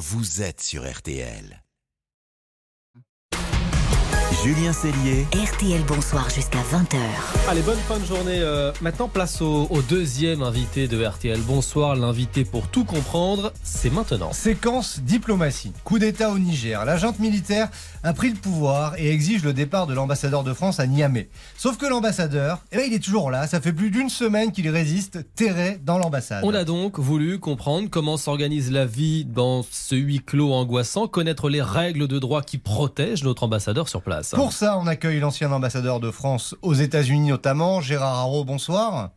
vous êtes sur RTL. Julien Cellier. RTL Bonsoir jusqu'à 20h. Allez, bonne fin de journée. Euh, maintenant, place au, au deuxième invité de RTL Bonsoir. L'invité pour tout comprendre, c'est maintenant. Séquence diplomatie. Coup d'État au Niger. La junte militaire a pris le pouvoir et exige le départ de l'ambassadeur de France à Niamey. Sauf que l'ambassadeur, eh ben, il est toujours là. Ça fait plus d'une semaine qu'il résiste terré dans l'ambassade. On a donc voulu comprendre comment s'organise la vie dans ce huis clos angoissant, connaître les règles de droit qui protègent notre ambassadeur sur place. Pour ça, on accueille l'ancien ambassadeur de France aux États-Unis notamment, Gérard Haro. Bonsoir.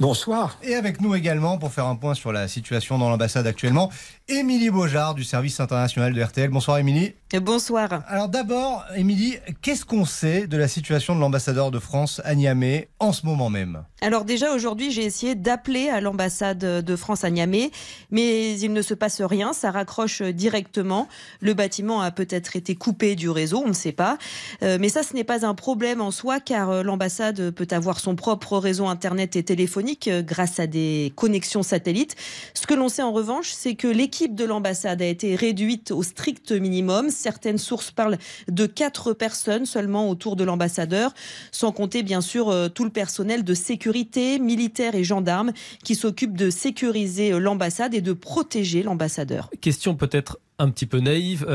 Bonsoir. Et avec nous également, pour faire un point sur la situation dans l'ambassade actuellement, Émilie Beaujard du service international de RTL. Bonsoir Émilie. Bonsoir. Alors d'abord, Émilie, qu'est-ce qu'on sait de la situation de l'ambassadeur de France à Niamey en ce moment même? Alors déjà aujourd'hui, j'ai essayé d'appeler à l'ambassade de France à Niamey, mais il ne se passe rien, ça raccroche directement. Le bâtiment a peut-être été coupé du réseau, on ne sait pas. Euh, mais ça, ce n'est pas un problème en soi, car euh, l'ambassade peut avoir son propre réseau Internet et téléphonique euh, grâce à des connexions satellites. Ce que l'on sait en revanche, c'est que l'équipe de l'ambassade a été réduite au strict minimum certaines sources parlent de quatre personnes seulement autour de l'ambassadeur, sans compter bien sûr euh, tout le personnel de sécurité, militaires et gendarmes, qui s'occupent de sécuriser euh, l'ambassade et de protéger l'ambassadeur. Question peut-être un petit peu naïve,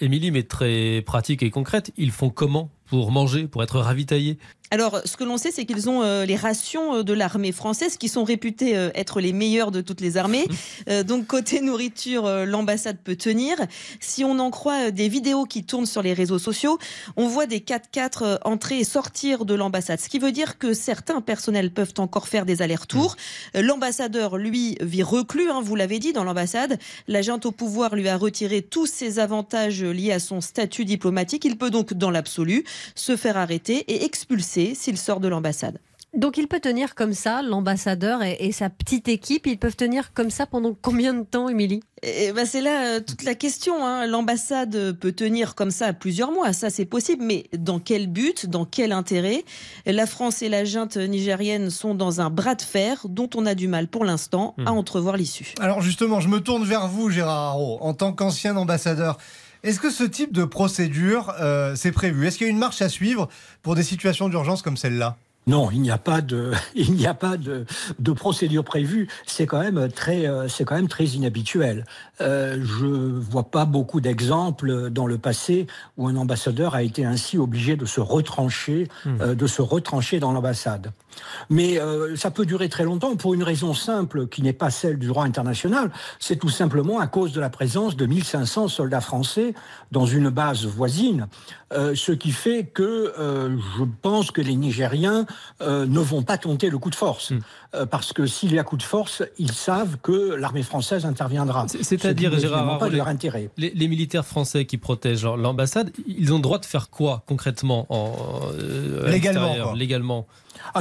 Émilie, mais très pratique et concrète. Ils font comment pour manger, pour être ravitaillés? Alors, ce que l'on sait, c'est qu'ils ont euh, les rations euh, de l'armée française qui sont réputées euh, être les meilleures de toutes les armées. donc, côté nourriture, l'ambassade peut tenir. Si on en croit des vidéos qui tournent sur les réseaux sociaux, on voit des 4x4 entrer et sortir de l'ambassade. Ce qui veut dire que certains personnels peuvent encore faire des allers-retours. L'ambassadeur, lui, vit reclus, hein, vous l'avez dit, dans l'ambassade. L'agent au pouvoir lui a retiré tous ses avantages liés à son statut diplomatique. Il peut donc, dans l'absolu, se faire arrêter et expulser s'il sort de l'ambassade. Donc il peut tenir comme ça, l'ambassadeur et, sa petite équipe, ils peuvent tenir comme ça pendant combien de temps, Émilie? Eh ben c'est là euh, toute la question. Hein. L'ambassade peut tenir comme ça plusieurs mois, ça c'est possible, mais dans quel but, dans quel intérêt? La France et la junte nigérienne sont dans un bras de fer dont on a du mal pour l'instant à hmm. entrevoir l'issue. Alors justement, je me tourne vers vous, Gérard Haro, en tant qu'ancien ambassadeur. Est-ce que ce type de procédure, euh, prévu? Est-ce qu'il y a une marche à suivre pour des situations d'urgence comme celle-là? Non, il n'y a pas de, il n'y a pas de, de procédure prévue. C'est quand même très, euh, c'est quand même très inhabituel. Euh, je vois pas beaucoup d'exemples dans le passé où un ambassadeur a été ainsi obligé de se retrancher, hmm. euh, de se retrancher dans l'ambassade. Mais euh, ça peut durer très longtemps pour une raison simple qui n'est pas celle du droit international. C'est tout simplement à cause de la présence de 1500 soldats français dans une base voisine, euh, ce qui fait que euh, je pense que les Nigériens euh, ne vont pas tenter le coup de force. Hmm. Euh, parce que s'il y a coup de force, ils savent que l'armée française interviendra. C'est-à-dire, Gérard, pas leur intérêt. Les, militaires français qui protègent l'ambassade, ils ont le droit de faire quoi concrètement en, euh, légalement, légalement?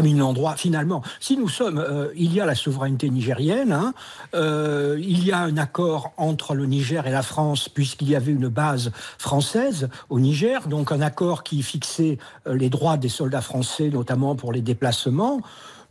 Ils ont droit, finalement. Si nous sommes, euh, il y a la souveraineté nigérienne, hein, il y a un accord entre le Niger et la France, puisqu'il y avait une base française au Niger, donc un accord qui fixait les droits des soldats français, notamment pour les déplacements.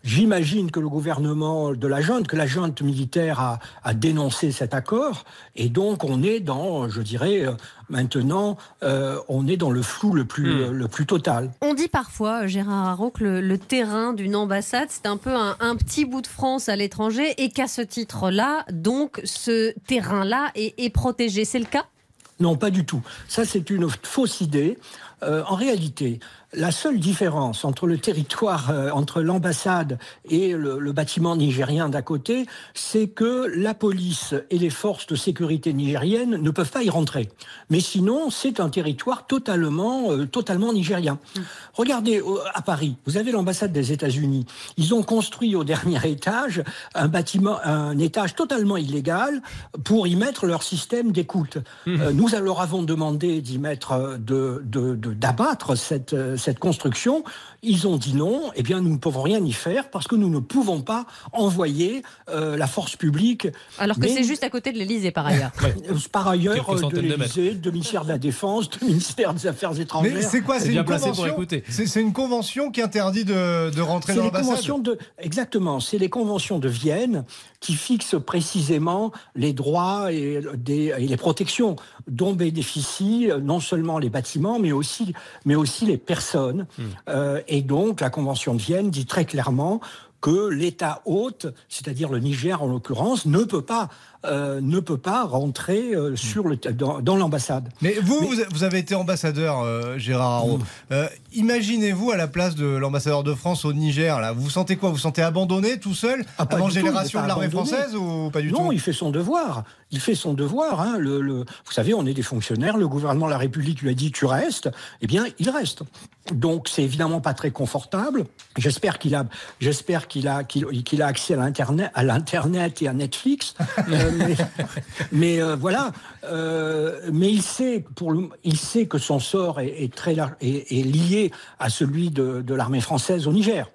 J'imagine que le gouvernement de la junte, que la junte militaire a, dénoncé cet accord, et donc on est dans, je dirais, euh, maintenant, euh, on est dans le flou le plus, hmm. le plus total. On dit parfois, Gérard Haro, que le, terrain d'une ambassade, c'est un peu un, petit bout de France à l'étranger, et qu'à ce titre-là, donc, ce terrain-là est, est protégé. C'est le cas? Non, pas du tout. Ça, c'est une fausse idée. Euh, en réalité, la seule différence entre le territoire, euh, entre l'ambassade et le, bâtiment nigérien d'à côté, c'est que la police et les forces de sécurité nigériennes ne peuvent pas y rentrer. Mais sinon, c'est un territoire totalement, euh, totalement nigérien. Mm. Regardez à Paris, vous avez l'ambassade des États-Unis. Ils ont construit au dernier étage un bâtiment, un étage totalement illégal pour y mettre leur système d'écoute. Mm. nous leur avons demandé d'y mettre de, de d'abattre cette, cette construction. Ils ont dit non, eh bien nous ne pouvons rien y faire parce que nous ne pouvons pas envoyer la force publique. Alors que c'est juste à côté de l'Elysée par ailleurs. Par ailleurs, de l'Elysée, de ministère de la Défense, du ministère des Affaires étrangères. Mais c'est quoi C'est une convention C'est une convention qui interdit de, de rentrer dans l'ambassade. De, exactement, c'est les conventions de Vienne qui fixent précisément les droits et, des, et les protections dont bénéficient non seulement les bâtiments, mais aussi, mais aussi les personnes. Hmm. Euh, et donc, la Convention de Vienne dit très clairement que l'État hôte, c'est-à-dire le Niger en l'occurrence, ne peut pas euh, ne peut pas rentrer euh, sur le, dans, l'ambassade. Mais vous, vous avez été ambassadeur, euh, Gérard Haro. Imaginez-vous à la place de l'ambassadeur de France au Niger. Là, vous sentez quoi? Vous sentez abandonné tout seul ah, avant génération de l'armée française ou pas du tout? Non, il fait son devoir. Il fait son devoir. Hein. Le, vous savez, on est des fonctionnaires. Le gouvernement de la République lui a dit tu restes. Eh bien, il reste. Donc, c'est évidemment pas très confortable. J'espère qu'il a, j'espère qu'il a, qu'il a accès à l'internet, à l'internet et à Netflix. mais, euh, voilà. Euh, mais il sait, pour il sait que son sort est, très est, lié à celui de, l'armée française au Niger.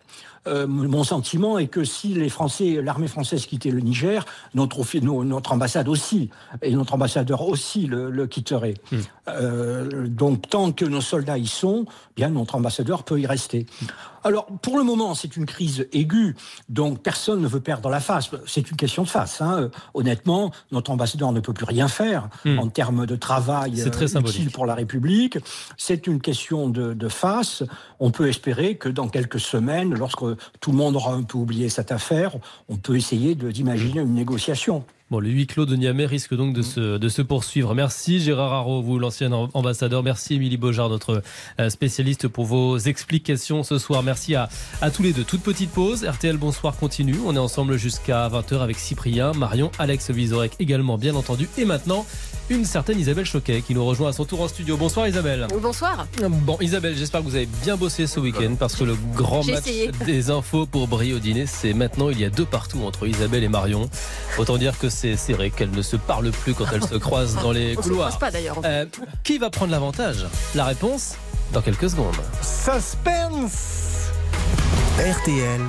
Euh, mon sentiment est que si les Français, l'armée française quittait le Niger, notre, notre ambassade aussi, et notre ambassadeur aussi le, quitterait. Hmm. donc tant que nos soldats y sont, bien notre ambassadeur peut y rester. Alors, pour le moment, c'est une crise aiguë, donc personne ne veut perdre la face. C'est une question de face. Hein. Honnêtement, notre ambassadeur ne peut plus rien faire hmm. en termes de travail très utile pour la République. C'est une question de, face. On peut espérer que dans quelques semaines, lorsque tout le monde aura un peu oublié cette affaire, on peut essayer d'imaginer une négociation. Bon, le huis clos de Niamey risque donc de se, de se poursuivre. Merci Gérard Haro, vous l'ancien ambassadeur. Merci Émilie Beaujard, notre euh, spécialiste, pour vos explications ce soir. Merci à, à tous les deux. Toute petite pause. RTL Bonsoir continue. On est ensemble jusqu'à 20h avec Cyprien, Marion, Alex Vizorek également, bien entendu. Et maintenant, une certaine Isabelle Choquet qui nous rejoint à son tour en studio. Bonsoir Isabelle. Bonsoir. Bon Isabelle, j'espère que vous avez bien bossé ce week-end parce que le grand match des infos pour briller au dîner, c'est maintenant il y a deux partout entre Isabelle et Marion. Autant dire que c'est serré, qu'elles ne se parlent plus quand elles se croisent dans les couloirs. Se pas d'ailleurs. Euh, qui va prendre l'avantage? La réponse dans quelques secondes. Suspense RTL.